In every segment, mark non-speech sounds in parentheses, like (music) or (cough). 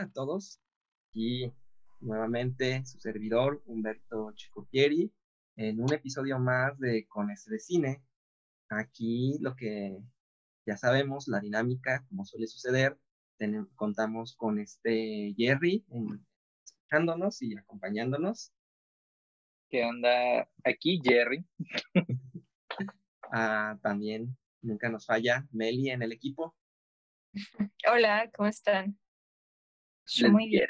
Hola a todos. Y nuevamente su servidor Humberto Chicopieri en un episodio más de Con este de Cine. Aquí lo que ya sabemos, la dinámica, como suele suceder, contamos con este Jerry escuchándonos y acompañándonos. ¿Qué onda? Aquí Jerry. (laughs) ah, también nunca nos falla Meli en el equipo. Hola, ¿cómo están? Muy bien.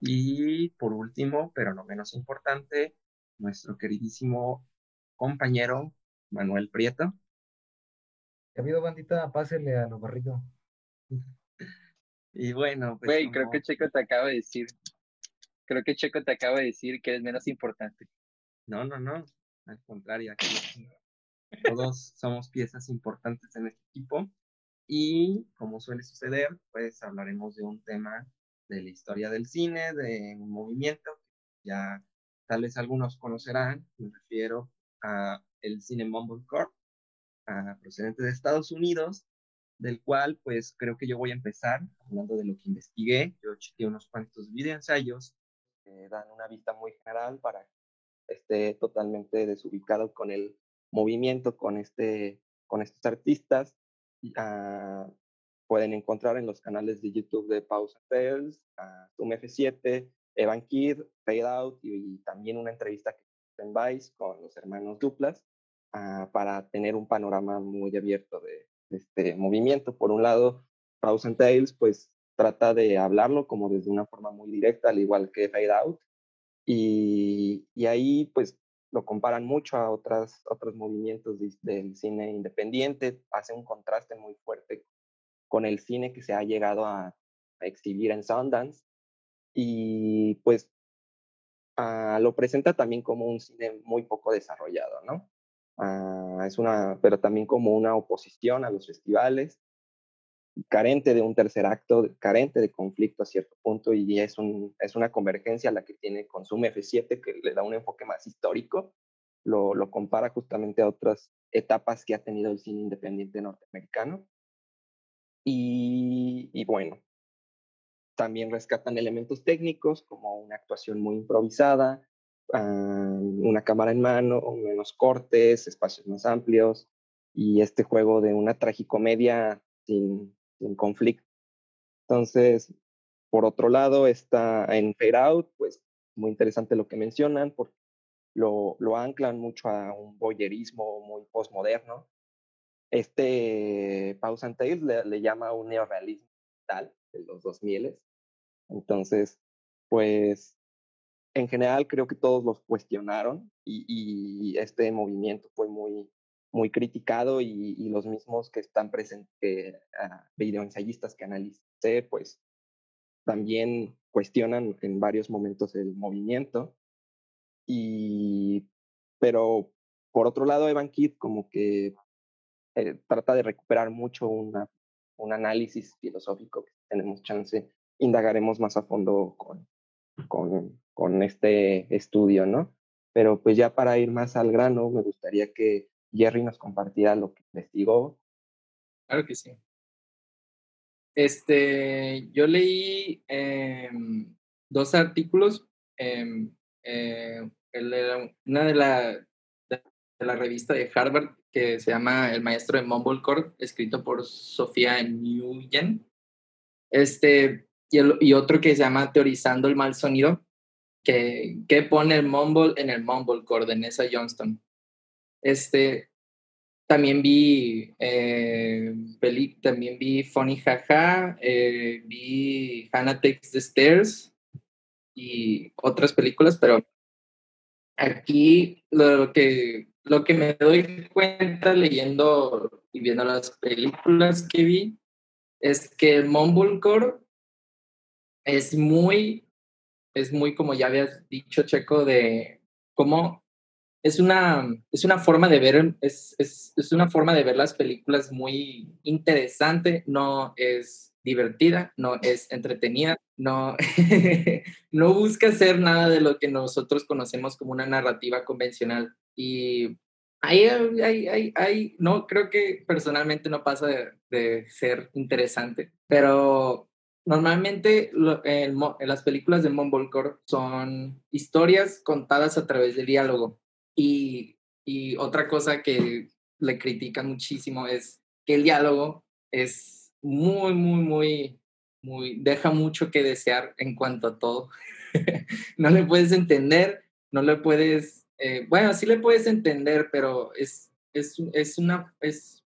Y por último, pero no menos importante, nuestro queridísimo compañero Manuel Prieto. ¿Ha habido bandita? Pásele a lo barrido. (laughs) y bueno, pues. Güey, creo que Checo te acaba de decir. Creo que Checo te acaba de decir que es menos importante. No, no, no. Al contrario, aquí todos somos piezas importantes en este equipo. Y como suele suceder, pues hablaremos de un tema de la historia del cine, de un movimiento que ya tal vez algunos conocerán, me refiero a el cine Mumblecore, procedente de Estados Unidos, del cual pues creo que yo voy a empezar hablando de lo que investigué. Yo chequeé unos cuantos videoensayos que dan una vista muy general para que esté totalmente desubicado con el movimiento, con, este, con estos artistas. Uh, pueden encontrar en los canales de YouTube de Pause Tales, uh, Zoom F7, Evan Kidd, Fade Out y, también una entrevista que en Vice con los hermanos Duplas uh, para tener un panorama muy abierto de, este movimiento. Por un lado, Pause Tales pues trata de hablarlo como desde una forma muy directa, al igual que Fade Out. Y, y ahí pues lo comparan mucho a otras, otros movimientos del cine independiente, hace un contraste muy fuerte con el cine que se ha llegado a, exhibir en Sundance y pues ah, lo presenta también como un cine muy poco desarrollado, ¿no? Ah, es una, pero también como una oposición a los festivales, carente de un tercer acto, carente de conflicto a cierto punto y es, un, es una convergencia la que tiene Consume F7 que le da un enfoque más histórico, lo, lo compara justamente a otras etapas que ha tenido el cine independiente norteamericano. Y, bueno, también rescatan elementos técnicos como una actuación muy improvisada, ah, una cámara en mano, menos cortes, espacios más amplios y este juego de una tragicomedia sin, sin conflicto. Entonces, por otro lado, está en Fade Out, pues muy interesante lo que mencionan, porque lo, lo anclan mucho a un boyerismo muy postmoderno, este Pause and le, llama un neorealismo tal de los 2000. Entonces, pues en general creo que todos los cuestionaron y, este movimiento fue muy, muy criticado y, los mismos que están presentes, uh, videoensayistas que analicé, pues también cuestionan en varios momentos el movimiento. Y, pero por otro lado, Evan Kidd como que eh, trata de recuperar mucho una, un análisis filosófico que tenemos chance, indagaremos más a fondo con, con, con este estudio, ¿no? Pero pues ya para ir más al grano, me gustaría que Jerry nos compartiera lo que investigó. Claro que sí. Este, yo leí em, dos artículos. Em, eh, una de la, de la revista de Harvard que se llama El Maestro de Mumblecore, escrito por Sofía Nguyen. Este, y, otro que se llama Teorizando el Mal Sonido, que, que pone el mumble en el mumblecore de Nessa Johnston. Este, también vi, eh, también vi Funny Jaja, eh, vi Hannah Takes the Stairs y otras películas, pero aquí lo que lo que me doy cuenta leyendo y viendo las películas que vi es que Mumblecore es muy, es muy como ya habías dicho, Checo, de cómo es una, es una forma de ver, es, es, es una forma de ver las películas muy interesante, no es divertida, no es entretenida, no, (laughs) no busca hacer nada de lo que nosotros conocemos como una narrativa convencional. Y ahí, ahí, ahí, no, creo que personalmente no pasa de, ser interesante, pero normalmente mo- las películas de Mumblecore son historias contadas a través de diálogo. Y, otra cosa que le critican muchísimo es que el diálogo es muy, muy, muy, muy, deja mucho que desear en cuanto a todo. (laughs) no le puedes entender, no le puedes, eh, bueno, sí le puedes entender, pero es, es, es una, es,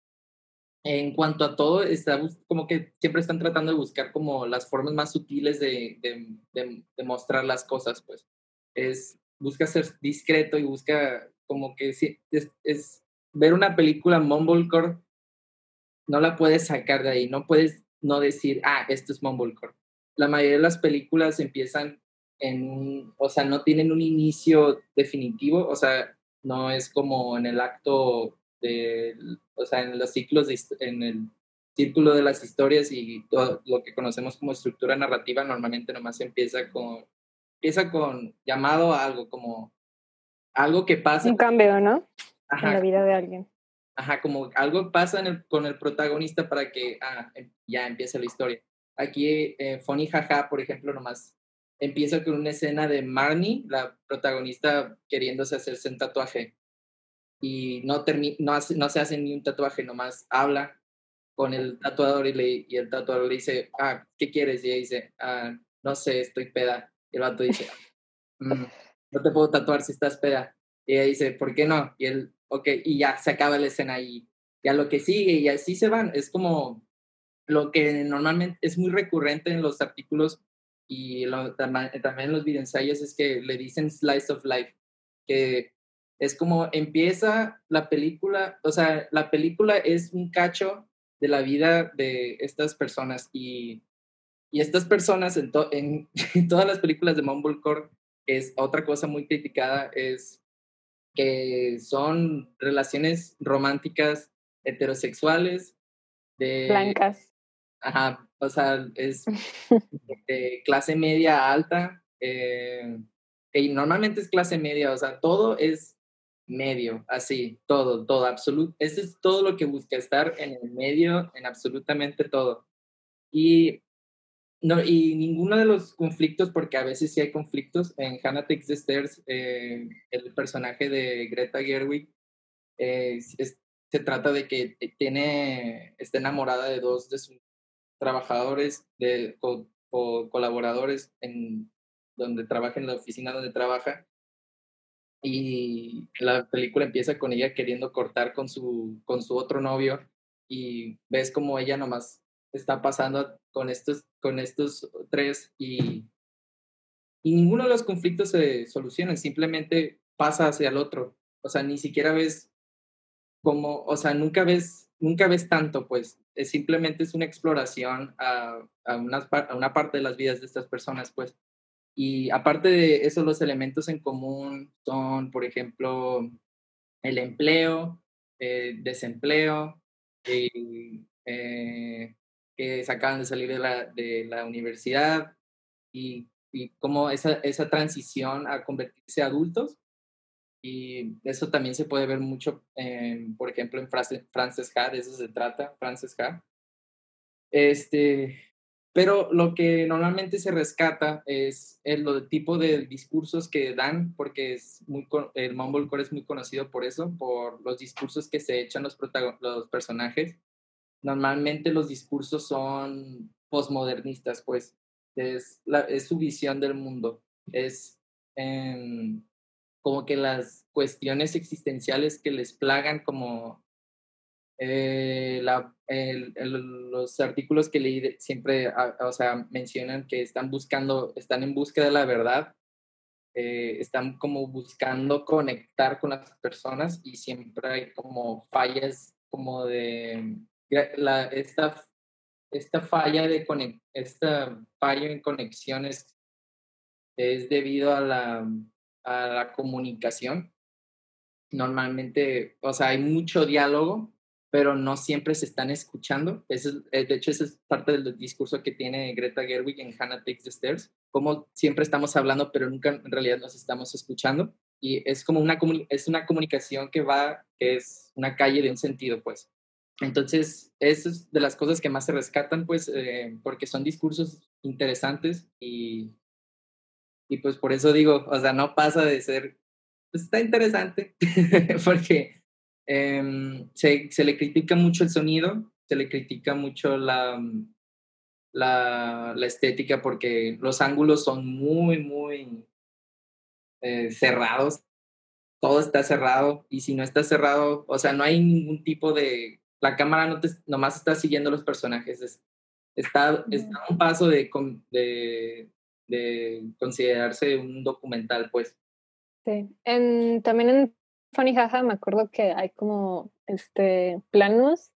en cuanto a todo, está como que siempre están tratando de buscar como las formas más sutiles de, de, de- de mostrar las cosas, pues. Es, busca ser discreto y busca como que sí, es, ver una película Mumblecore, no la puedes sacar de ahí, no puedes no decir, ah, esto es Mumblecore. La mayoría de las películas empiezan en o sea, no tienen un inicio definitivo, o sea, no es como en el acto de, o sea, en los ciclos, en el círculo de las historias y todo lo que conocemos como estructura narrativa, normalmente nomás empieza con, empieza con llamado a algo, como algo que pasa. Un cambio, ¿no? En Ajá, la vida de alguien. Ajá, como algo pasa en el- con el protagonista para que ah, em- ya empiece la historia. Aquí, eh, Funny Jaja, por ejemplo, nomás empieza con una escena de Marnie, la protagonista, queriéndose hacerse un tatuaje. Y no, no, hace- no se hace ni un tatuaje, nomás habla con el tatuador y, le, y el tatuador le dice, ah, ¿qué quieres? Y ella dice, ah, no sé, estoy peda. Y el vato dice, "Mm, (laughs) no te puedo tatuar si estás peda. Y ella dice, ¿por qué no? Y él, ok, y ya se acaba la escena y ya lo que sigue y así se van. Es como lo que normalmente es muy recurrente en los artículos y lo- también en los videoensayos es que le dicen slice of life, que es como empieza la película, o sea, la película es un cacho de la vida de estas personas y, y estas personas en, to- en, (laughs) en todas las películas de Mumblecore es otra cosa muy criticada es que son relaciones románticas heterosexuales de Blancas. Ajá, o sea, es (laughs) de clase media alta, eh, y normalmente es clase media, o sea, todo es medio, así, todo, todo, absoluto. Eso es todo lo que busca, estar en el medio, en absolutamente todo. Y, no, y ninguno de los conflictos, porque a veces sí hay conflictos, en Hannah Takes the Stairs, eh, el personaje de Greta Gerwig eh, es- se trata de que tiene, está enamorada de dos de sus trabajadores, de co- co- colaboradores en donde trabaja, en la oficina donde trabaja. Y la película empieza con ella queriendo cortar con su, con su otro novio y ves como ella nomás está pasando con estos, con estos tres y, y ninguno de los conflictos se solucionan, simplemente pasa hacia el otro. O sea, ni siquiera ves como, o sea, nunca ves, nunca ves tanto, pues, es simplemente es una exploración a, a, unas a una parte de las vidas de estas personas, pues. Y aparte de eso, los elementos en común son, por ejemplo, el empleo, eh, desempleo, eh, eh, que se acaban de salir de la, de la universidad y, y cómo esa, esa transición a convertirse adultos y eso también se puede ver mucho, por ejemplo, en Frances, Ha, de eso se trata, Frances Ha. Este, pero lo que normalmente se rescata es el, tipo de discursos que dan, porque es muy, el Mumblecore es muy conocido por eso, por los discursos que se echan los, los personajes. Normalmente los discursos son posmodernistas, pues es, la, es su visión del mundo. Es em, como que las cuestiones existenciales que les plagan, como eh, la, el- el- los artículos que leí siempre, ah, o sea, mencionan que están buscando, están en búsqueda de la verdad, eh, están como buscando conectar con las personas y siempre hay como fallas, como de la, esta, esta falla de conec- esta falla en conexiones es debido a la, a la comunicación. Normalmente, o sea, hay mucho diálogo, pero no siempre se están escuchando. Eso es- eh, de hecho, esa es parte del discurso que tiene Greta Gerwig en Hannah Takes the Stairs, como siempre estamos hablando, pero nunca en realidad nos estamos escuchando. Y es como una, es una comunicación que va, que es una calle de un sentido, pues. Entonces, eso es de las cosas que más se rescatan, pues, eh, porque son discursos interesantes y, y pues por eso digo, o sea, no pasa de ser, pues está interesante, (laughs) porque em, se, se, le critica mucho el sonido, se le critica mucho la, la, la estética, porque los ángulos son muy, muy eh, cerrados, todo está cerrado y si no está cerrado, o sea, no hay ningún tipo de la cámara no te, nomás está siguiendo los personajes. está, está a un paso de, de, de, considerarse un documental, pues. Sí. En, también en Funny Jaja me acuerdo que hay como este planos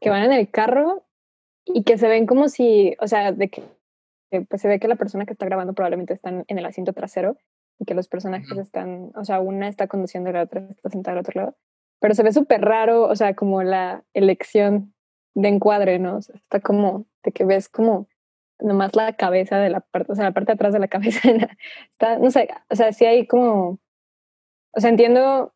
que van en el carro y que se ven como si, o sea, de que pues se ve que la persona que está grabando probablemente está en el asiento trasero y que los personajes están, o sea, una está conduciendo y la otra está sentada al otro lado pero se ve súper raro, o sea, como la elección de encuadre, ¿no? O sea, está como, de que ves como nomás la cabeza de la parte, o sea, la parte de atrás de la (laughs) cabeza, está, no sé, o sea, sí hay como, o sea, entiendo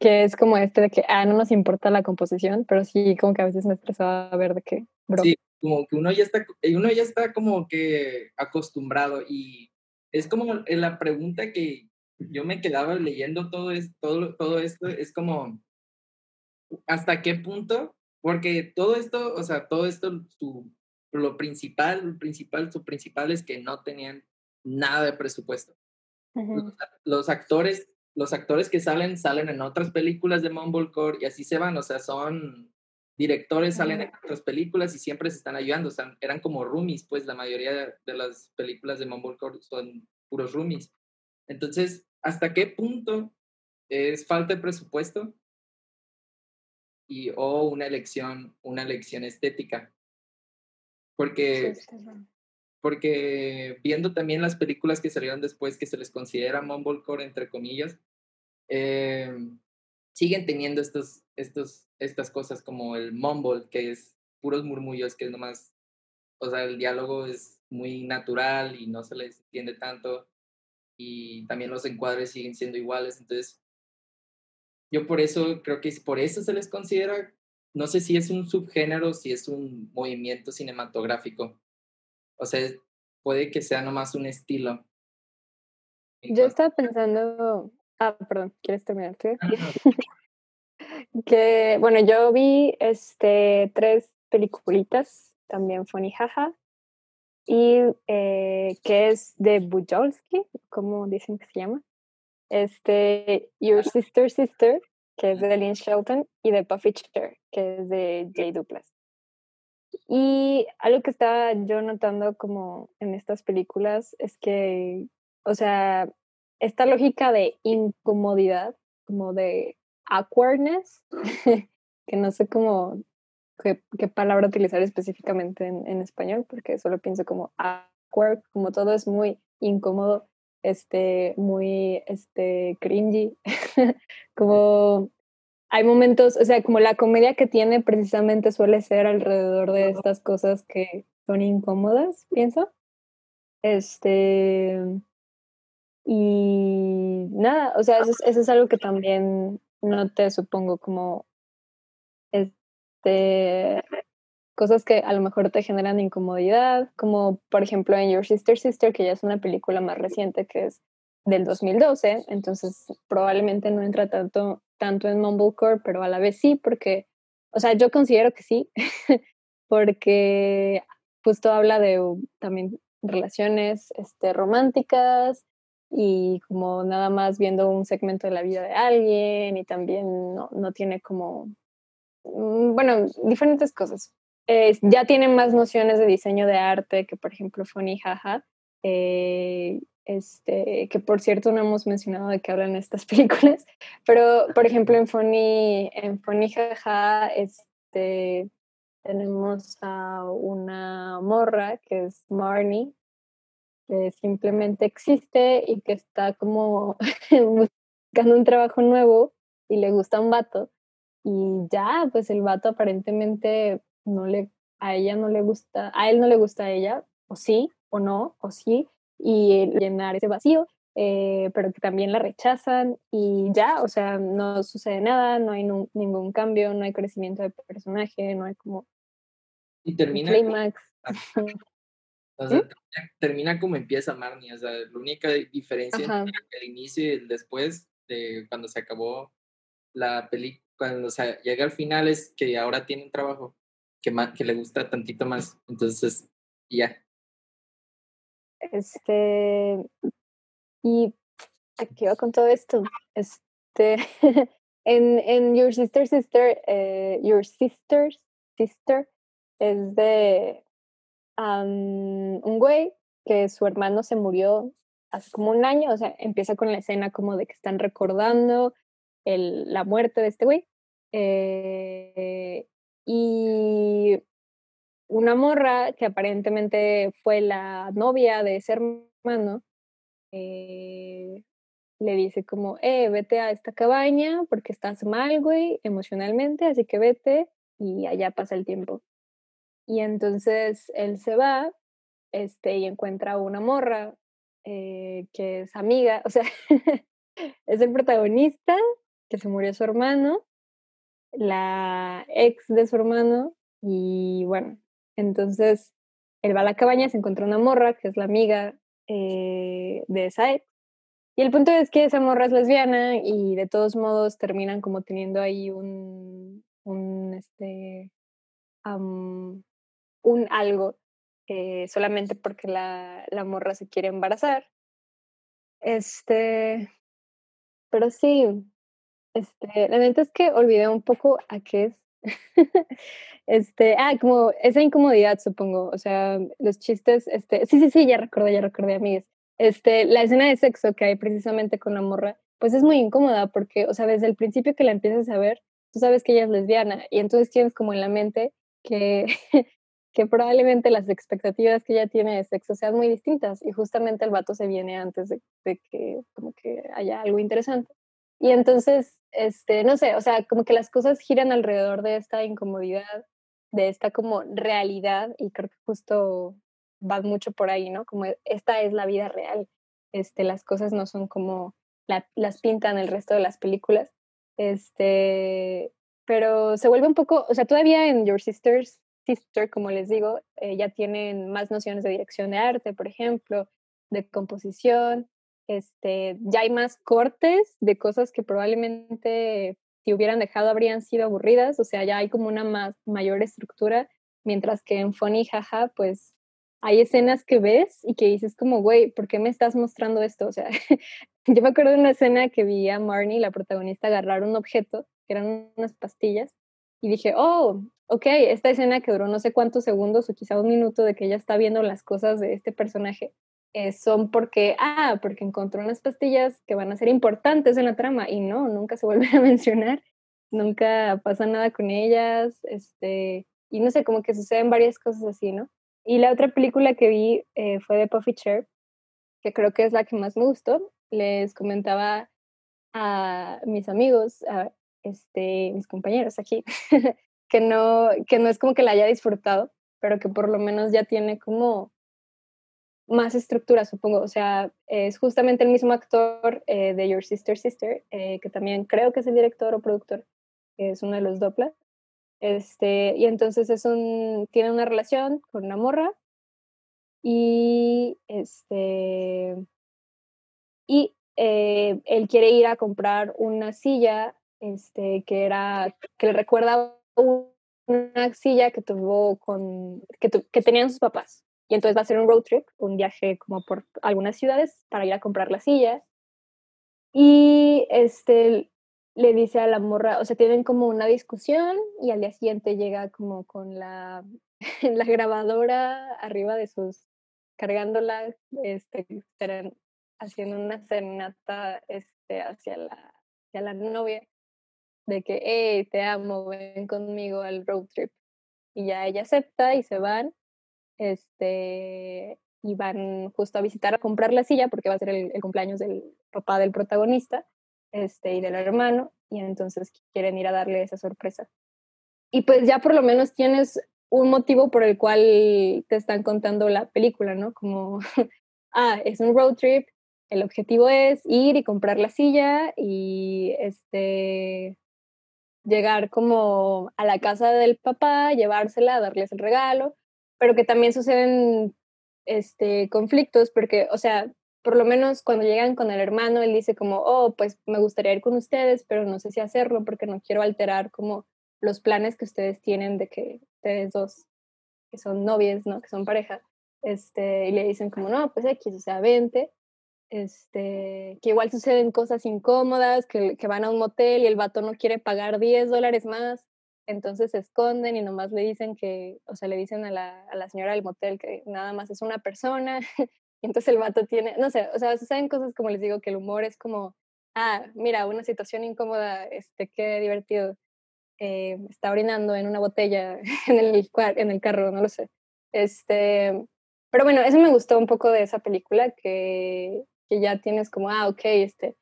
que es como este de que, ah, no nos importa la composición, pero sí como que a veces me estresaba ver de qué, bro. Sí, como que uno ya está, uno ya está como que acostumbrado y es como la pregunta que yo me quedaba leyendo todo, esto, todo, todo esto, es como, hasta qué punto, porque todo esto, o sea, todo esto, su, lo principal, lo principal, su principal es que no tenían nada de presupuesto. los, actores, los actores que salen, salen en otras películas de Mumblecore y así se van, o sea, son directores, salen en otras películas y siempre se están ayudando, o sea, eran como roomies, pues la mayoría de, las películas de Mumblecore son puros roomies. Entonces, ¿hasta qué punto es falta de presupuesto y o una elección, una elección estética. Porque, porque viendo también las películas que salieron después que se les considera mumblecore, entre comillas, eh, siguen teniendo estos, estos, estas cosas como el mumble, que es puros murmullos, que es nomás, o sea, el diálogo es muy natural y no se les entiende tanto y también los encuadres siguen siendo iguales, entonces yo por eso creo que por eso se les considera, no sé si es un subgénero, si es un movimiento cinematográfico. O sea, puede que sea nomás un estilo. Yo estaba pensando, ah, perdón, ¿quieres terminar tú? (laughs) que, bueno, yo vi este, tres peliculitas, también Funny Jaja, y eh, que es de Bujolski, como dicen que se llama este, Your Sister Sister, que es de Lynn Shelton, y de Puffy Chair, que es de Jay Duplas. Y algo que estaba yo notando como en estas películas es que, o sea, esta lógica de incomodidad, como de awkwardness, (laughs) que no sé cómo, qué, qué palabra utilizar específicamente en, en, español, porque solo pienso como awkward, como todo es muy incómodo, este, muy este, cringy, (laughs) como hay momentos, o sea, como la comedia que tiene precisamente suele ser alrededor de estas cosas que son incómodas, pienso. Este, y nada, o sea, eso es, eso es algo que también no te supongo como, este, cosas que a lo mejor te generan incomodidad, como por ejemplo en Your Sister Sister, que ya es una película más reciente que es del 2012, entonces probablemente no entra tanto, tanto en Mumblecore, pero a la vez sí, porque, o sea, yo considero que sí, (laughs) porque justo habla de también relaciones este, románticas y como nada más viendo un segmento de la vida de alguien y también no, no tiene como, mm, bueno, diferentes cosas ya tienen más nociones de diseño de arte que, por ejemplo, Funny Jaja. Eh, este, que por cierto no hemos mencionado de qué hablan estas (laughs) películas, pero por ejemplo en Funny, en Funny Jaja este, tenemos a una morra que es Marnie, que simplemente existe y que está como (laughs) buscando un trabajo nuevo y le gusta un vato. Y ya, pues el vato aparentemente no le, a ella no le gusta, a él no le gusta a ella, o sí, o no, o sí, y llenar ese vacío eh, pero que también la rechazan y ya, o sea, no sucede nada, no hay ningún cambio, no hay crecimiento de personaje, no hay como... Y termina... Climax. (laughs) O sea, termina, como empieza Marnie, o sea, la única diferencia entre el inicio y el después de cuando se acabó la película, cuando se llega al final es que ahora tiene un trabajo que, que le gusta tantito más, entonces ya. Este, y aquí va con todo esto. Este, (laughs) en, en Your Sister Sister, eh, Your Sister's Sister es de un güey que su hermano se murió hace como un año, o sea, empieza con la escena como de que están recordando el, la muerte de este güey. Eh, y una morra que aparentemente fue la novia de ese hermano, eh, le dice como, eh, vete a esta cabaña porque estás mal, güey, emocionalmente, así que vete y allá pasa el tiempo. Y entonces él se va este, y encuentra una morra eh, que es amiga, o sea, (laughs) es el protagonista, que se murió su hermano, la ex de su hermano, y bueno, entonces él va a la cabaña, se encuentra una morra, que es la amiga eh, de esa ex, y el punto es que esa morra es lesbiana y de todos modos terminan como teniendo ahí un, un este, un algo eh, solamente porque la, la morra se quiere embarazar. Este, pero sí, este, la neta es que olvidé un poco a qué es. (laughs) este, ah, como esa incomodidad, supongo. O sea, los chistes, este, sí, sí, sí, ya recordé, ya recordé, amigues. Este, la escena de sexo que hay precisamente con la morra, pues es muy incómoda porque, o sea, desde el principio que la empiezas a ver, tú sabes que ella es lesbiana y entonces tienes como en la mente que (laughs) que probablemente las expectativas que ella tiene de sexo sean muy distintas y justamente el vato se viene antes de, que como que haya algo interesante. Y entonces, este, no sé, o sea, como que las cosas giran alrededor de esta incomodidad, de esta como realidad y creo que justo va mucho por ahí, ¿no? Como esta es la vida real, este, las cosas no son como las pintan el resto de las películas, este, pero se vuelve un poco, o sea, todavía en Your Sisters Sister, como les digo, eh, ya tienen más nociones de dirección de arte, por ejemplo, de composición, este, ya hay más cortes de cosas que probablemente si hubieran dejado habrían sido aburridas, o sea, ya hay como una más, mayor estructura, mientras que en Funny Jaja, pues hay escenas que ves y que dices como, güey, ¿por qué me estás mostrando esto? O sea, (laughs) yo me acuerdo de una escena que vi a Marnie, la protagonista, agarrar un objeto, que eran unas pastillas, y dije, oh, ok, esta escena que duró no sé cuántos segundos o quizá un minuto de que ella está viendo las cosas de este personaje, eh, son porque, ah, porque encontró unas pastillas que van a ser importantes en la trama y no, nunca se (laughs) vuelven a mencionar, nunca pasa nada con ellas, este, y no sé, como que suceden varias cosas así, ¿no? Y la otra película que vi eh, fue de Puffy Chair, que creo que es la que más me gustó. Les comentaba a mis amigos, a, este, mis compañeros aquí, (laughs) que, no, que no es como que la haya disfrutado, pero que por lo menos ya tiene como más estructura, supongo. O sea, es justamente el mismo actor eh, de Your Sister Sister, eh, que también creo que es el director o productor, es uno de los Doppler. Este, y entonces es un, tiene una relación con una morra y este y eh, él quiere ir a comprar una silla este, que era, que le recuerda una silla que tuvo con, que, que tenían sus papás. Y entonces va a ser un road trip, un viaje como por algunas ciudades para ir a comprar la silla. Y este, le dice a la morra, o sea, tienen como una discusión y al día siguiente llega como con la, (laughs) la grabadora arriba de sus, cargándola, este, haciendo una serenata este, hacia, la, hacia la novia de que, hey, te amo, ven conmigo al road trip. Y ya ella acepta y se van, este, y van justo a visitar, a comprar la silla, porque va a ser el, cumpleaños del papá del protagonista, este, y del hermano, y entonces quieren ir a darle esa sorpresa. Y pues ya por lo menos tienes un motivo por el cual te están contando la película, ¿no? Como, (laughs) ah, es un road trip, el objetivo es ir y comprar la silla y este llegar como a la casa del papá, llevársela, darles el regalo, pero que también suceden este conflictos porque, o sea, por lo menos cuando llegan con el hermano, él dice como, oh, pues me gustaría ir con ustedes, pero no sé si hacerlo porque no quiero alterar como los planes que ustedes tienen de que ustedes dos, que son novios, ¿no? Que son pareja, este, y le dicen como, no, pues X, o sea, vente, este, que igual suceden cosas incómodas, que, que van a un motel y el vato no quiere pagar 10 dólares más, entonces se esconden y nomás le dicen que, o sea, le dicen a la, a la señora del motel que nada más es una persona (laughs) Y entonces el vato tiene, no sé, o sea, saben cosas como les digo, que el humor es como, ah, mira, una situación incómoda, este, qué divertido. Eh, está orinando en una botella (laughs) en el, en el carro, no lo sé. Este, pero bueno, eso me gustó un poco de esa película, que, que ya tienes como, ah, ok, este,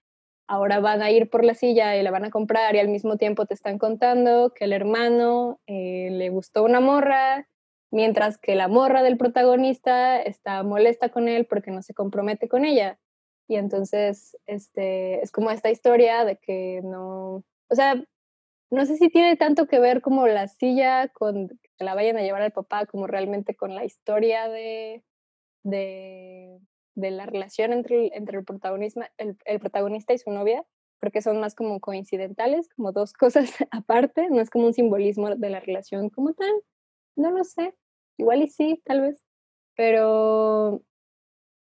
ahora van a ir por la silla y la van a comprar y al mismo tiempo te están contando que el hermano eh, le gustó una morra mientras que la morra del protagonista está molesta con él porque no se compromete con ella. Y entonces, este, es como esta historia de que no, o sea, no sé si tiene tanto que ver como la silla con que la vayan a llevar al papá, como realmente con la historia de, de, de la relación entre, entre el, protagonista, el, el protagonista y su novia, porque son más como coincidentales, como dos (laughs) cosas aparte, no es como un simbolismo de la relación como tal. No lo sé. Igual y sí, tal vez. Pero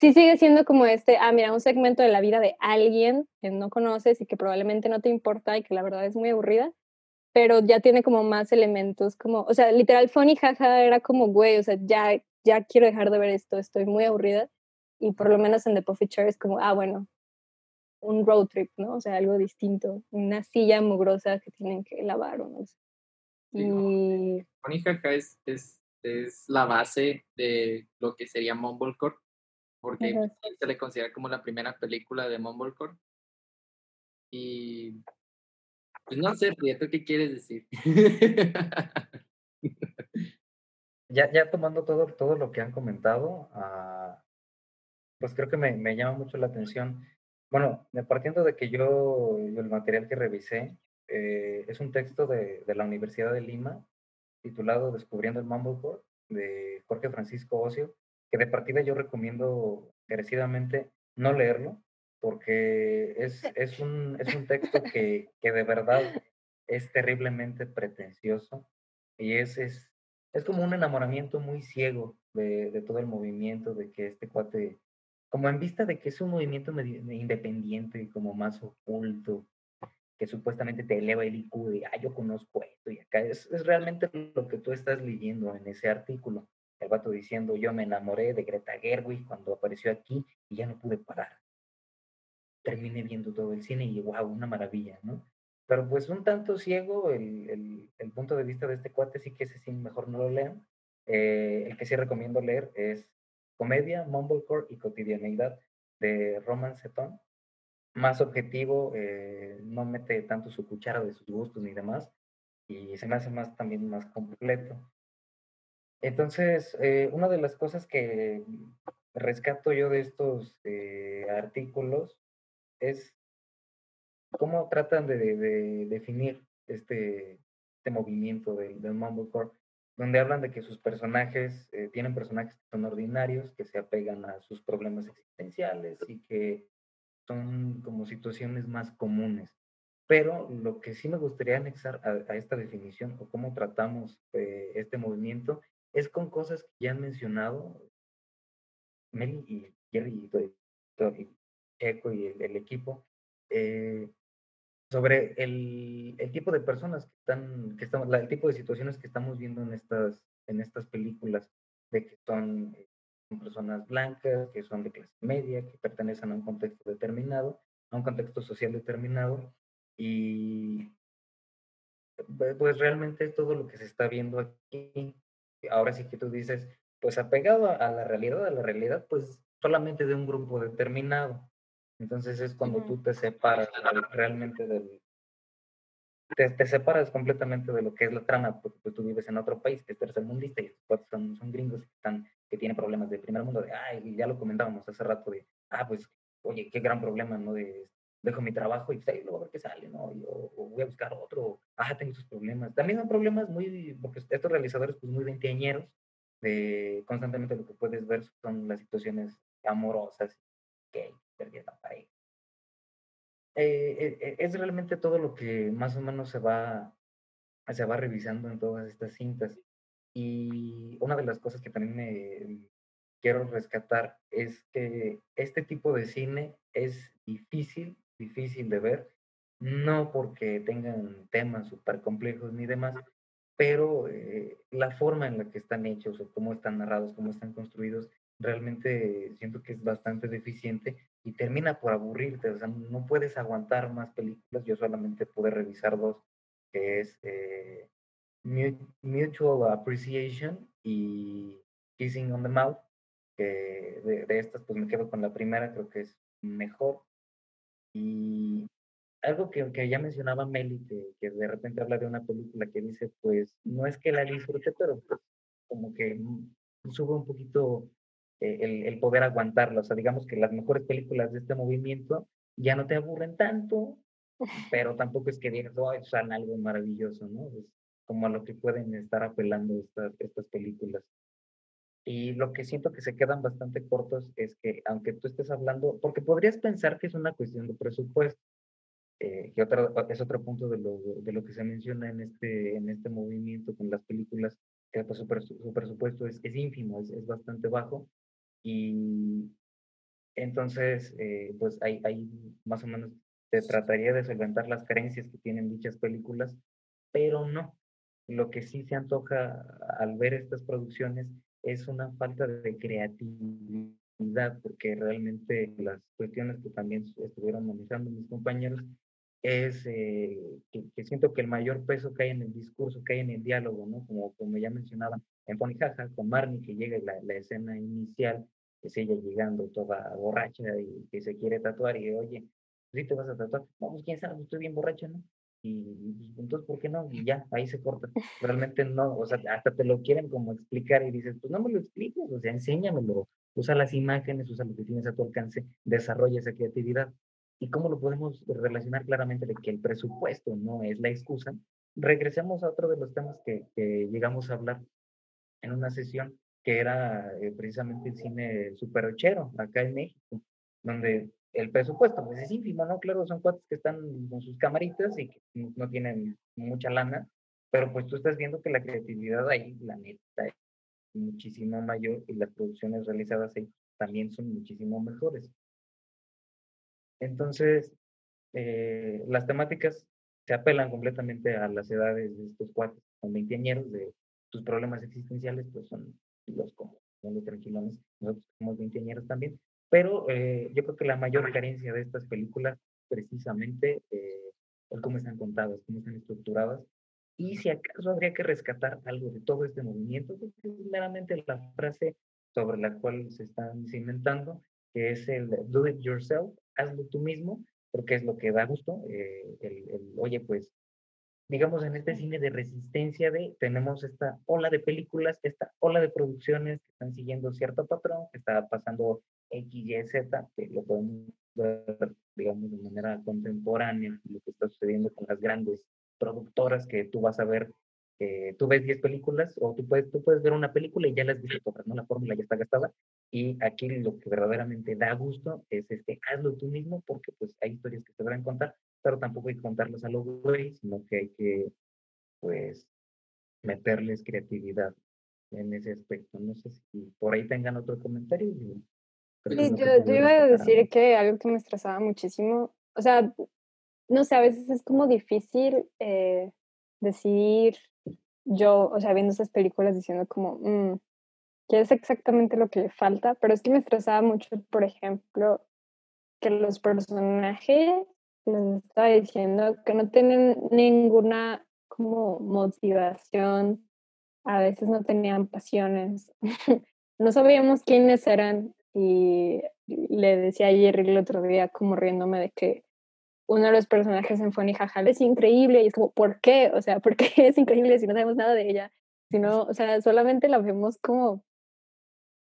sí sigue siendo como este, ah, mira, un segmento de la vida de alguien que no conoces y que probablemente no te importa y que la verdad es muy aburrida, pero ya tiene como más elementos, como, o sea, literal, funny jaja era como, güey, o sea, ya, ya quiero dejar de ver esto, estoy muy aburrida. Y por lo menos en The Puffy Chair es como, ah, bueno, un road trip, ¿no? O sea, algo distinto, una silla mugrosa que tienen que lavar o no sé. y... Funny jaja es, es es la base de lo que sería Mumblecore, porque se le considera como la primera película de Mumblecore. Y pues no sé, Prieto, ¿qué quieres decir? (laughs) ya, ya tomando todo, todo lo que han comentado, uh, pues creo que me, me, llama mucho la atención. Bueno, partiendo de que yo, el material que revisé eh, es un texto de, de la Universidad de Lima titulado Descubriendo el Mumblecore de Jorge Francisco Ocio, que de partida yo recomiendo encarecidamente no leerlo, porque es, (laughs) es, un, es un texto que, que de verdad es terriblemente pretencioso y es, es, es como un enamoramiento muy ciego de, de, todo el movimiento, de que este cuate, como en vista de que es un movimiento independiente, como más oculto, que supuestamente te eleva el IQ de, ah, yo conozco esto y acá. Es, es realmente lo que tú estás leyendo en ese artículo. El vato diciendo, yo me enamoré de Greta Gerwig cuando apareció aquí y ya no pude parar. Terminé viendo todo el cine y wow, una maravilla, ¿no? Pero pues un tanto ciego el, el, el punto de vista de este cuate, sí que ese sí mejor no lo lean. Eh, el que sí recomiendo leer es Comedia, Mumblecore y Cotidianeidad de Roman Setón más objetivo, eh, no mete tanto su cuchara de sus gustos ni demás, y se me hace más también más completo. Entonces, eh, una de las cosas que rescato yo de estos eh, artículos es cómo tratan de, de definir este, este movimiento del Mumblecore, donde hablan de que sus personajes tienen personajes que son ordinarios, que se apegan a sus problemas existenciales y que son como situaciones más comunes. Pero lo que sí me gustaría anexar a, esta definición o cómo tratamos eh, este movimiento es con cosas que ya han mencionado Meli y Jerry y, Checo y el, equipo eh, sobre el, el, tipo de personas que están, que estamos, el tipo de situaciones que estamos viendo en estas, en estas películas, de que son personas blancas, que son de clase media, que pertenecen a un contexto determinado, a un contexto social determinado, y pues realmente todo lo que se está viendo aquí, ahora sí que tú dices, pues apegado a la realidad, a la realidad, pues solamente de un grupo determinado. Entonces es cuando tú te separas realmente del, te, separas completamente de lo que es la trama, porque pues, tú vives en otro país que es tercermundista y estos son, son gringos que, están, que tienen problemas de primer mundo, de, ay, ya lo comentábamos hace rato, de, ah, pues oye, qué gran problema, ¿no? De, dejo mi trabajo y pues, ahí luego a ver qué sale, ¿no? o, voy a buscar otro, ajá, tengo esos problemas. También son problemas muy, porque estos realizadores, pues muy veinteañeros, de constantemente lo que puedes ver son las situaciones amorosas, que Eh, eh, eh, es realmente todo lo que más o menos se va, se va revisando en todas estas cintas. Y una de las cosas que también me quiero rescatar es que este tipo de cine es difícil, difícil de ver, no porque tengan temas súper complejos ni demás, pero la forma en la que están hechos o cómo están narrados, cómo están construidos, realmente siento que es bastante deficiente y termina por aburrirte, o sea, no puedes aguantar más películas, yo solamente pude revisar dos, que es eh, Mutual Appreciation y Kissing on the Mouth, que de, de, estas pues me quedo con la primera, creo que es mejor. Y algo que, que ya mencionaba Meli, que, que, de repente habla de una película que dice, pues no es que la disfrute, pero pues, como que sube un poquito eh, el, poder aguantarlo. O sea, digamos que las mejores películas de este movimiento ya no te aburren tanto, (laughs) pero tampoco es que digas, oh, son algo maravilloso, ¿no? Es como a lo que pueden estar apelando estas, estas películas. Y lo que siento que se quedan bastante cortos es que, aunque tú estés hablando, porque podrías pensar que es una cuestión de presupuesto, eh, que otro, es otro punto de lo, de lo que se menciona en este, en este movimiento con las películas, que pues, su, presupuesto es, es ínfimo, es, es, bastante bajo, y entonces, eh, pues ahí, ahí más o menos se trataría de solventar las carencias que tienen dichas películas, pero no. Lo que sí se antoja al ver estas producciones es una falta de creatividad, porque realmente las cuestiones que también estuvieron analizando mis compañeros es eh, que, siento que el mayor peso que hay en el discurso, que hay en el diálogo, ¿no? Como, como ya mencionaban, en Pony Jaja, con Marnie, que llega la, la escena inicial, que es ella llegando toda borracha y que se quiere tatuar y oye, ¿sí te vas a tatuar? Vamos, pues, quién sabe, estoy bien borracha, ¿no? Y, entonces, ¿por qué no? Y ya, ahí se corta. Realmente no, o sea, hasta te lo quieren como explicar y dices, pues no me lo expliques, o sea, enséñamelo, usa las imágenes, usa lo que tienes a tu alcance, desarrolla esa creatividad. ¿Y cómo lo podemos relacionar claramente de que el presupuesto no es la excusa? Regresemos a otro de los temas que, llegamos a hablar en una sesión, que era eh, precisamente el cine superochero acá en México, donde el presupuesto pues es ínfimo, ¿no? Claro, son cuates que están con sus camaritas y que no tienen mucha lana, pero pues tú estás viendo que la creatividad ahí, la neta, es muchísimo mayor y las producciones realizadas ahí también son muchísimo mejores. Entonces, eh, las temáticas se apelan completamente a las edades de estos cuatro, son veinteañeros, de sus problemas existenciales, pues son los como muy tranquilones, nosotros somos veinteañeros también, pero eh, yo creo que la mayor carencia de estas películas precisamente eh, es cómo están contadas, cómo están estructuradas, y si acaso habría que rescatar algo de todo este movimiento, pues es meramente la frase sobre la cual se están cimentando, que es el do it yourself, hazlo tú mismo, porque es lo que da gusto. Eh, el, oye, pues, digamos, en este cine de resistencia de, tenemos esta ola de películas, esta ola de producciones que están siguiendo cierto patrón, que está pasando X, Y, Z, que lo podemos ver, digamos, de manera contemporánea, lo que está sucediendo con las grandes productoras que tú vas a ver eh, tú ves 10 películas o tú puedes, tú puedes ver una película y ya las viste todas, ¿no? La fórmula ya está gastada. Y aquí lo que verdaderamente da gusto es este, hazlo tú mismo porque pues hay historias que te van a contar, pero tampoco hay que contarlas a lo güey, sino que hay que, pues, meterles creatividad en ese aspecto. No sé si por ahí tengan otro comentario. Sí, yo, yo iba a decir que algo que me estresaba muchísimo, o sea, no sé, a veces es como difícil eh, decir yo, o sea, viendo esas películas diciendo como, mm, ¿qué es exactamente lo que le falta? Pero es que me estresaba mucho, por ejemplo, que los personajes, les estaba diciendo, que no tienen ninguna como motivación, a veces no tenían pasiones, (laughs) no sabíamos quiénes eran y le decía a Jerry el otro día como riéndome de que uno de los personajes en Funny Jajal es increíble y es como, ¿por qué? O sea, ¿por qué es increíble si no sabemos nada de ella? Sino, o sea, solamente la vemos como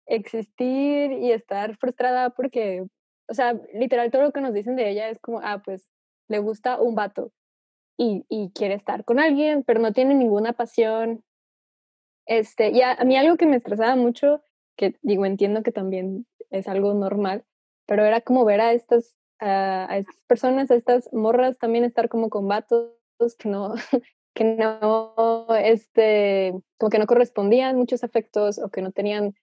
existir y estar frustrada porque o sea, literal todo lo que nos dicen de ella es como, ah, pues le gusta un vato y, y quiere estar con alguien, pero no tiene ninguna pasión. Este, y a, mí algo que me estresaba mucho, que digo, entiendo que también es algo normal, pero era como ver a estas, a, estas personas, a estas morras también estar como con vatos que no, (laughs) que no, este, como que no correspondían muchos afectos o que no tenían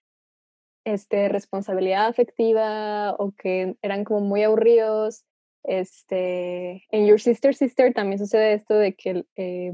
este, responsabilidad afectiva o que eran como muy aburridos. Este, en Your Sister Sister también sucede esto de que, eh,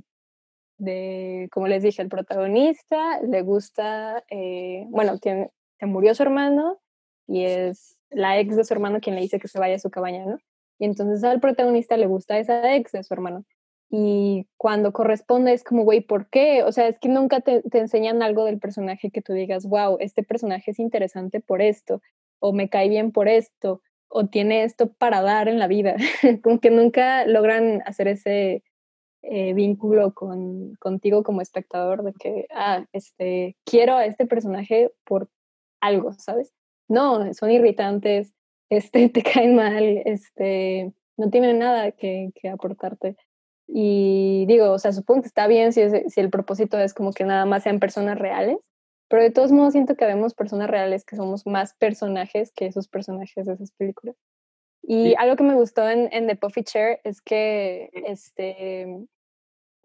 de, como les dije, el protagonista le gusta, eh, bueno, tiene, se murió su hermano y es la ex de su hermano quien le dice que se vaya a su cabaña, ¿no? Y entonces al protagonista le gusta esa ex de su hermano. Y cuando corresponde es como, güey, ¿por qué? O sea, es que nunca te, te, enseñan algo del personaje que tú digas, wow, este personaje es interesante por esto, o me cae bien por esto, o tiene esto para dar en la vida. (laughs) como que nunca logran hacer ese eh, vínculo con, contigo como espectador de que, ah, este, quiero a este personaje por algo, ¿sabes? No, son irritantes, (laughs) este, te caen mal, este, no tienen nada que, que aportarte. Y digo, o sea, supongo que está bien si, es, si el propósito es como que nada más sean personas reales, pero de todos modos siento que vemos personas reales que somos más personajes que esos personajes de esas películas. Y sí. algo que me gustó en, en, The Puffy Chair es que, este,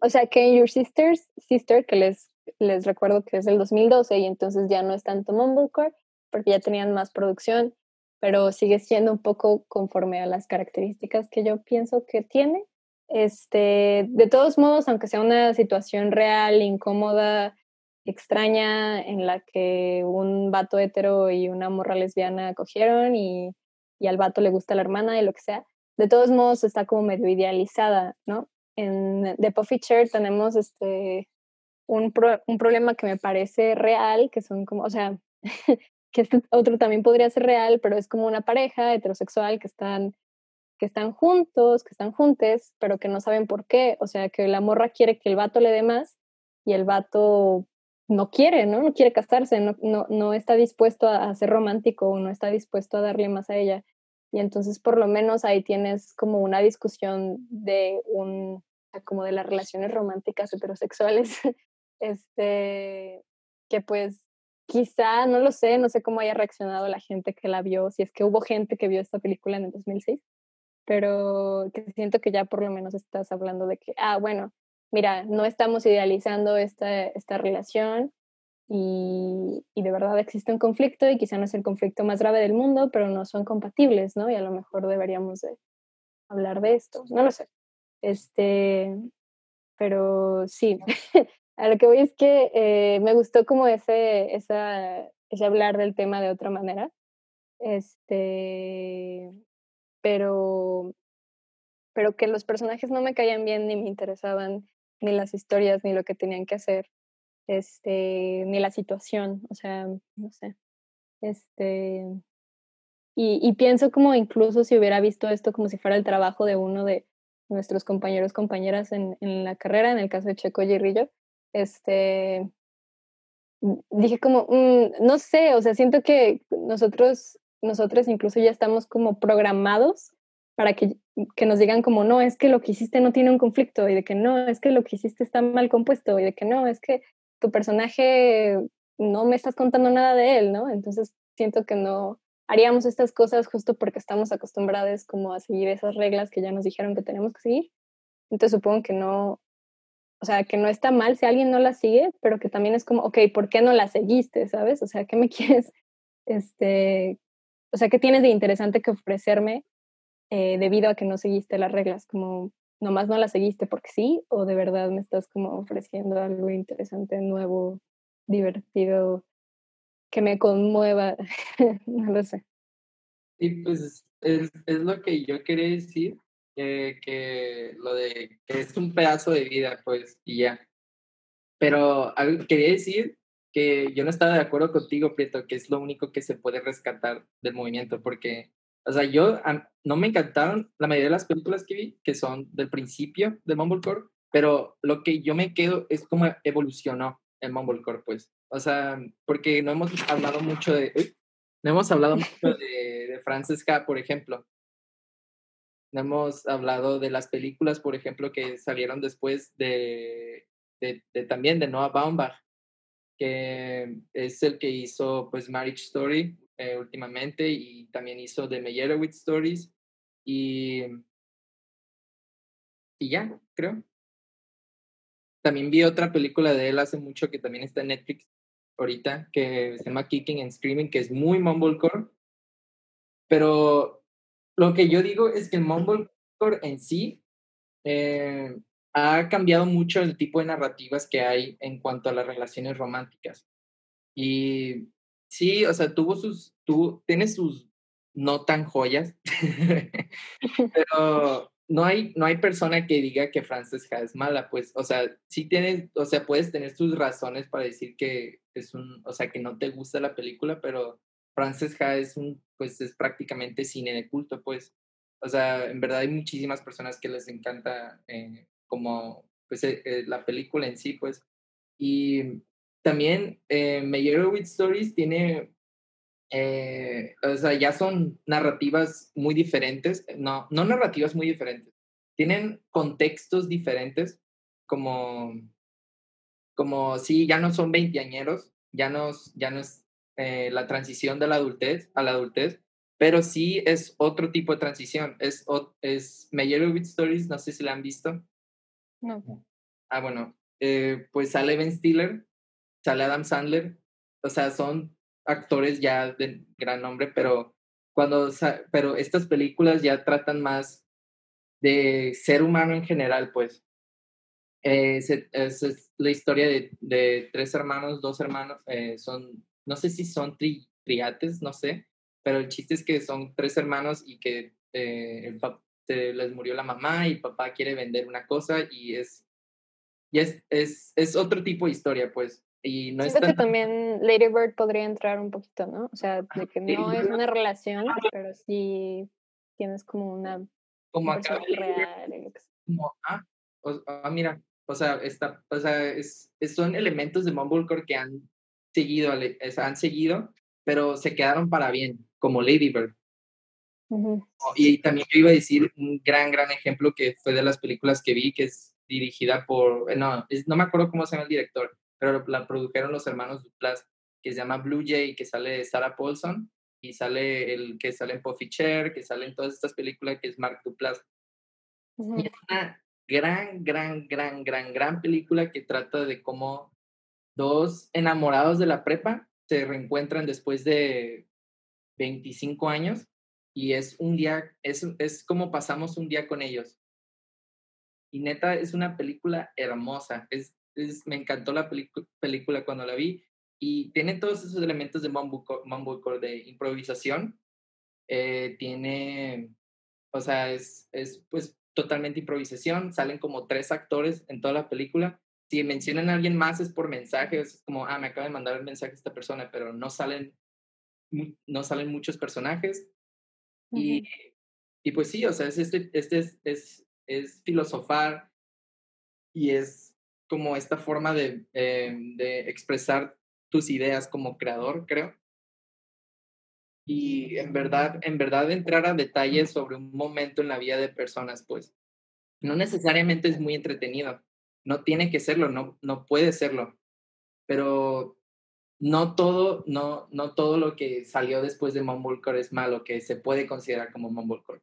o sea, que Your Sisters, Sister, que les, les recuerdo que es del 2012 y entonces ya no es tanto Mumblecore, porque ya tenían más producción, pero sigue siendo un poco conforme a las características que yo pienso que tiene. Este, de todos modos, aunque sea una situación real, incómoda, extraña, en la que un vato hetero y una morra lesbiana cogieron y, y al vato le gusta la hermana y lo que sea, de todos modos está como medio idealizada, ¿no? En The Puffy Chair tenemos este, un, pro, un problema que me parece real, que son como, o sea, (laughs) que este otro también podría ser real, pero es como una pareja heterosexual que están que están juntos, que están juntes, pero que no saben por qué. O sea, que la morra quiere que el vato le dé más y el vato no quiere, ¿no? No quiere casarse, no, no, no está dispuesto a, ser romántico o no está dispuesto a darle más a ella. Y entonces por lo menos ahí tienes como una discusión de un, como de las relaciones románticas heterosexuales, (laughs) este, que pues quizá, no lo sé, no sé cómo haya reaccionado la gente que la vio, si es que hubo gente que vio esta película en el 2006, pero que siento que ya por lo menos estás hablando de que, ah, bueno, mira, no estamos idealizando esta, esta relación y, y, de verdad existe un conflicto y quizá no es el conflicto más grave del mundo, pero no son compatibles, ¿no? Y a lo mejor deberíamos de hablar de esto, no lo sé. Este, pero sí, (laughs) a lo que voy es que eh, me gustó como ese, esa, ese hablar del tema de otra manera. Este, pero, pero que los personajes no me caían bien ni me interesaban, ni las historias, ni lo que tenían que hacer, este, ni la situación, o sea, no sé. Este, y, y pienso como incluso si hubiera visto esto como si fuera el trabajo de uno de nuestros compañeros, compañeras en, en la carrera, en el caso de Checo Yerrillo, este, dije como, mmm, no sé, o sea, siento que nosotros nosotros incluso ya estamos como programados para que, que, nos digan como, no, es que lo que hiciste no tiene un conflicto y de que no, es que lo que hiciste está mal compuesto y de que no, es que tu personaje no me estás contando nada de él, ¿no? Entonces siento que no haríamos estas cosas justo porque estamos acostumbrados como a seguir esas reglas que ya nos dijeron que tenemos que seguir. Entonces supongo que no, o sea, que no está mal si alguien no la sigue, pero que también es como, ok, ¿por qué no la seguiste? ¿Sabes? O sea, ¿qué me (laughs) quieres este, o sea, ¿qué tienes de interesante que ofrecerme eh, debido a que no seguiste las reglas? Como nomás no las seguiste porque sí, o de verdad me estás como ofreciendo algo interesante, nuevo, divertido, que me conmueva, (laughs) no lo sé. Sí, pues es, lo que yo quería decir, eh, que lo de es un pedazo de vida, pues, y ya. Pero quería decir que yo no estaba de acuerdo contigo, Prieto, que es lo único que se puede rescatar del movimiento, porque, o sea, yo no me encantaron la mayoría de las películas que vi, que son del principio de Mumblecore, pero lo que yo me quedo es cómo evolucionó el Mumblecore, pues. O sea, porque no hemos hablado mucho de... Uy, no hemos hablado mucho (laughs) de, de Frances Ha, por ejemplo. No hemos hablado de las películas, por ejemplo, que salieron después de, de, también de Noah Baumbach, que es el que hizo pues Marriage Story eh, últimamente y también hizo The Meyerowitz Stories y, y ya, creo. También vi otra película de él hace mucho que también está en Netflix ahorita, que se llama Kicking and Screaming, que es muy mumblecore. Pero lo que yo digo es que el mumblecore en sí eh, ha cambiado mucho el tipo de narrativas que hay en cuanto a las relaciones románticas. Y sí, o sea, tuvo sus, tú tienes sus no tan joyas, (laughs) pero no hay, no hay persona que diga que Frances Ha es mala, pues, o sea, sí tienes, o sea, puedes tener tus razones para decir que es un, o sea, que no te gusta la película, pero Frances Ha es un, pues, es prácticamente cine de culto, pues, o sea, en verdad hay muchísimas personas que les encanta eh, como, pues, eh, eh, la película en sí, pues, y también eh, Meyerowitz Stories tiene eh, o sea, ya son narrativas muy diferentes, no, no narrativas muy diferentes, tienen contextos diferentes, como, como sí, ya no son veinteañeros, ya no, ya no es eh, la transición de la adultez a la adultez, pero sí es otro tipo de transición, es, es Meyerowitz Stories, no sé si la han visto. No. Ah, bueno, eh, pues sale Ben Stiller, sale Adam Sandler, o sea, son actores ya de gran nombre, pero cuando, pero estas películas ya tratan más de ser humano en general, pues. es, es, la historia de, de, tres hermanos, dos hermanos, eh, son, no sé si son tri, triates, no sé, pero el chiste es que son tres hermanos y que eh, el se les murió la mamá y papá quiere vender una cosa y es, y es, es, es otro tipo de historia, pues. Y no Siento que también Lady Bird podría entrar un poquito, ¿no? O sea, de que no es una relación, pero sí tienes como una como acá real. Como, ah, ah, mira, o sea, está, o sea es, son elementos de Mumblecore que han seguido, han seguido, pero se quedaron para bien, como Lady Bird. Y también yo iba a decir un gran, gran ejemplo que fue de las películas que vi, que es dirigida por, no, no me acuerdo cómo se llama el director, pero la produjeron los hermanos Duplas, que se llama Blue Jay, que sale Sarah Paulson, y sale el que sale en Puffy Chair, que sale en todas estas películas, que es Mark Duplas. Y es una gran, gran, gran, gran, gran película que trata de cómo dos enamorados de la prepa se reencuentran después de 25 años y es un día, es, es como pasamos un día con ellos. Y neta, es una película hermosa, es me encantó la película cuando la vi y tiene todos esos elementos de mumblecore, de improvisación. Eh, tiene, o sea, es, es pues totalmente improvisación. Salen como tres actores en toda la película. Si mencionan a alguien más es por mensaje, es como, ah, me acaba de mandar el mensaje esta persona, pero no salen, no salen muchos personajes. Y, y, pues sí, o sea, es, este, este es, es, es filosofar y es como esta forma de, eh, de expresar tus ideas como creador, creo. Y en verdad, en verdad entrar a detalles sobre un momento en la vida de personas, pues no necesariamente es muy entretenido. No tiene que serlo, no, no puede serlo. Pero no todo, no, no todo lo que salió después de Mumblecore es malo, que se puede considerar como Mumblecore.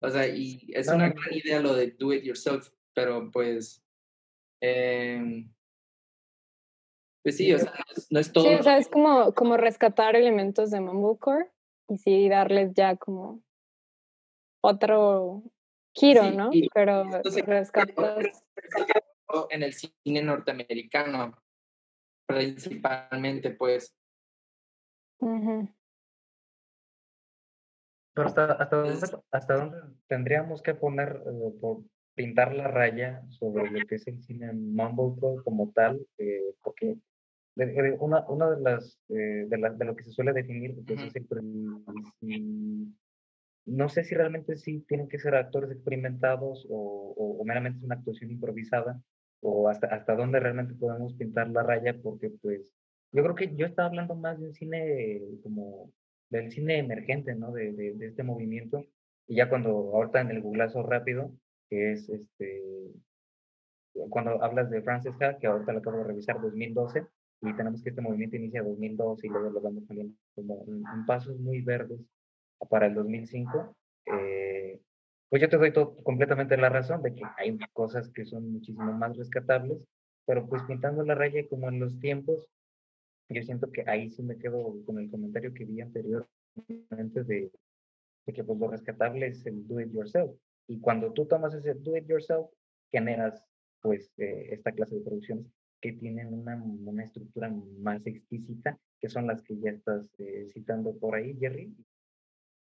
O sea, y es una gran idea lo de do it yourself, pero pues Em, pues sí, o sea, no es, todo. Sí, o sea, es como, como rescatar elementos de Mumblecore y sí darles ya como otro giro, ¿no? Pero rescatas. En el cine norteamericano, principalmente, pues. Pero hasta, hasta, dónde, hasta dónde tendríamos que poner, eh, por, pintar la raya sobre lo que es el cine mumblecore como tal, eh, porque una, una de las eh, de, la, de, lo que se suele definir pues, es el, no sé si realmente sí tienen que ser actores experimentados o, o, meramente es una actuación improvisada o hasta, hasta dónde realmente podemos pintar la raya porque pues yo creo que yo estaba hablando más de un cine como del cine emergente, ¿no? De, de, de, este movimiento. Y ya cuando ahorita en el googlazo rápido, que es este, cuando hablas de Frances Ha, que ahorita lo acabo de revisar, 2012, y tenemos que este movimiento inicia en 2012 y luego lo vamos también como en, pasos muy verdes para el 2005, eh, pues yo te doy todo, completamente la razón de que hay cosas que son muchísimo más rescatables, pero pues pintando la raya como en los tiempos, yo siento que ahí sí me quedo con el comentario que vi anteriormente de, de que pues lo rescatable es el do it yourself. Y cuando tú tomas ese do it yourself, generas pues eh, esta clase de producciones que tienen una, una estructura más explícita, que son las que ya estás eh, citando por ahí, Jerry.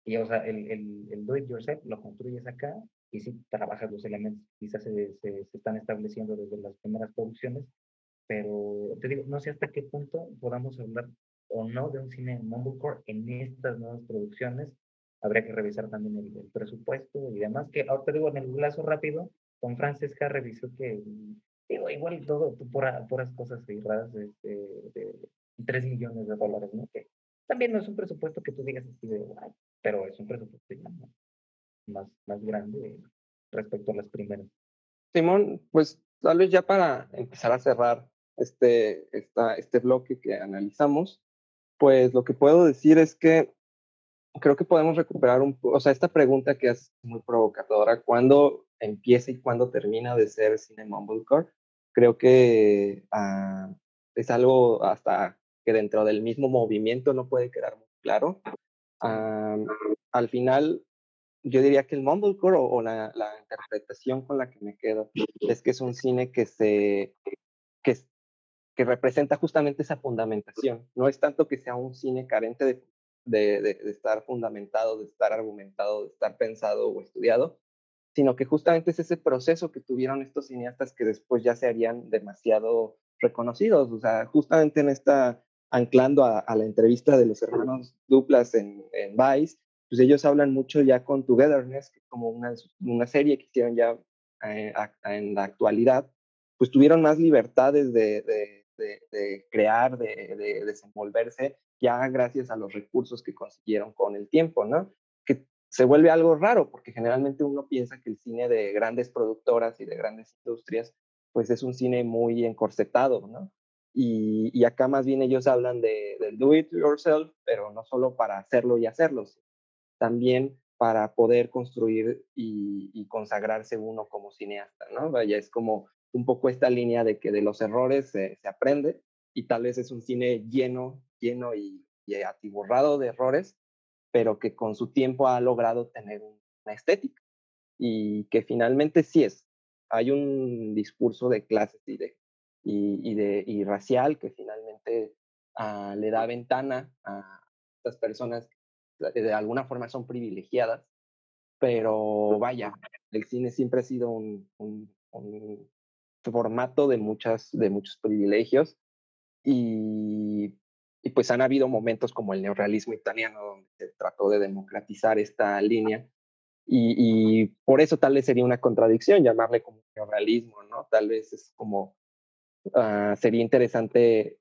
Y o sea, el, el, el do it yourself lo construyes acá y si trabajas los elementos, quizás se, se, se, están estableciendo desde las primeras producciones, pero te digo, no sé hasta qué punto podamos hablar o no de un cine mumblecore en estas nuevas producciones. Habría que revisar también el, el presupuesto y demás, que ahorita digo en el lazo rápido, con Francesca revisó que, digo, igual todo, por puras cosas raras, este, de 3 millones de dólares, ¿no? Que también no es un presupuesto que tú digas así de, pero es un presupuesto más, más grande respecto a las primeras. Simón, pues tal vez ya para empezar a cerrar este, esta, este bloque que analizamos, pues lo que puedo decir es que creo que podemos recuperar un o sea, esta pregunta que es muy provocadora, ¿cuándo empieza y cuándo termina de ser cine mumblecore? Creo que uh, es algo hasta que dentro del mismo movimiento no puede quedar muy claro. Al final, yo diría que el mumblecore o, la, interpretación con la que me quedo es que es un cine que se que, representa justamente esa fundamentación. No es tanto que sea un cine carente de, de, estar fundamentado, de estar argumentado, de estar pensado o estudiado, sino que justamente es ese proceso que tuvieron estos cineastas que después ya se harían demasiado reconocidos. O sea, justamente en esta, anclando a, a la entrevista de los hermanos Duplas en, en, Vice, pues ellos hablan mucho ya con Togetherness, que como una, una serie que hicieron ya eh, en la actualidad, pues tuvieron más libertades de, de, de, de crear, de, desenvolverse ya gracias a los recursos que consiguieron con el tiempo, ¿no? Que se vuelve algo raro porque generalmente uno piensa que el cine de grandes productoras y de grandes industrias, pues es un cine muy encorsetado, ¿no? Y, y acá más bien ellos hablan de, del do it yourself, pero no solo para hacerlo y hacerlo, también para poder construir y, consagrarse uno como cineasta, ¿no? Vaya, es como un poco esta línea de que de los errores se, se aprende y tal vez es un cine lleno lleno y, y atiborrado de errores, pero que con su tiempo ha logrado tener una estética y que finalmente sí es. Hay un discurso de clases y, de, y, y de, y racial que finalmente uh, le da ventana a estas personas que de alguna forma son privilegiadas, pero vaya, el cine siempre ha sido un, un, un formato de, muchas, de muchos privilegios y y pues han habido momentos como el neorrealismo italiano, donde se trató de democratizar esta línea. Y, y por eso tal vez sería una contradicción llamarle como neorrealismo, ¿no? Tal vez es como, uh, sería interesante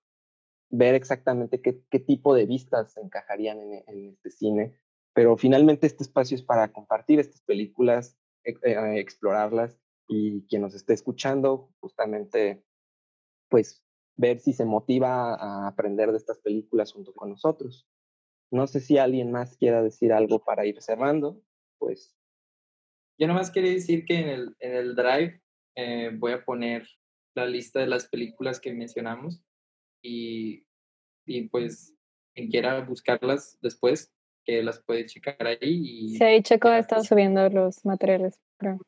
ver exactamente qué, tipo de vistas encajarían en, este cine. Pero finalmente este espacio es para compartir estas películas, eh, eh, explorarlas y quien nos esté escuchando, justamente, pues ver si se motiva a aprender de estas películas junto con nosotros. No sé si alguien más quiera decir algo para ir cerrando, pues. Yo nomás quería decir que en el, en el Drive eh, voy a poner la lista de las películas que mencionamos y, y pues quien quiera buscarlas después, que las puede checar ahí. Y, sí, ahí Checo ha estado subiendo los materiales. Creo.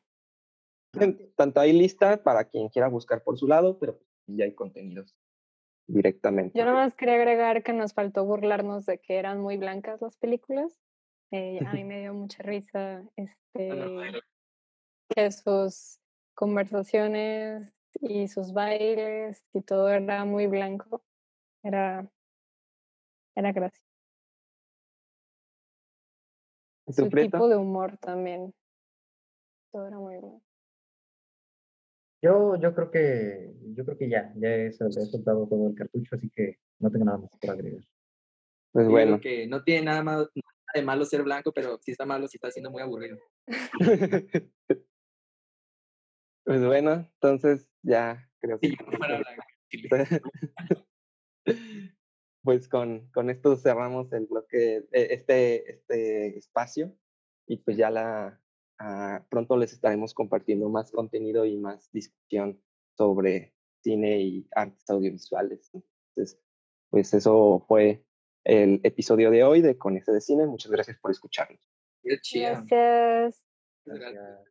Tanto hay lista para quien quiera buscar por su lado, pero ya hay contenidos directamente. Yo nomás quería agregar que nos faltó burlarnos de que eran muy blancas las películas. Eh, a mí me dio mucha risa (laughs) este, que sus conversaciones y sus bailes y todo era muy blanco. Era, era gracioso. Su tipo de humor también. Todo era muy bueno. Yo, yo creo que, yo creo que ya, ya he, he soltado todo el cartucho, así que no tengo nada más por agregar. Pues digo bueno. que no tiene nada, malo, nada de malo ser blanco, pero sí está malo si está siendo muy aburrido. (laughs) Pues bueno, entonces ya creo que Sí, yo fuera blanco. pues con, con esto cerramos el bloque, eh, este, este espacio y pues ya la ah, pronto les estaremos compartiendo más contenido y más discusión sobre cine y artes audiovisuales. Entonces, pues eso fue el episodio de hoy de Con ese de Cine. Muchas gracias por escucharnos. Gracias. Gracias.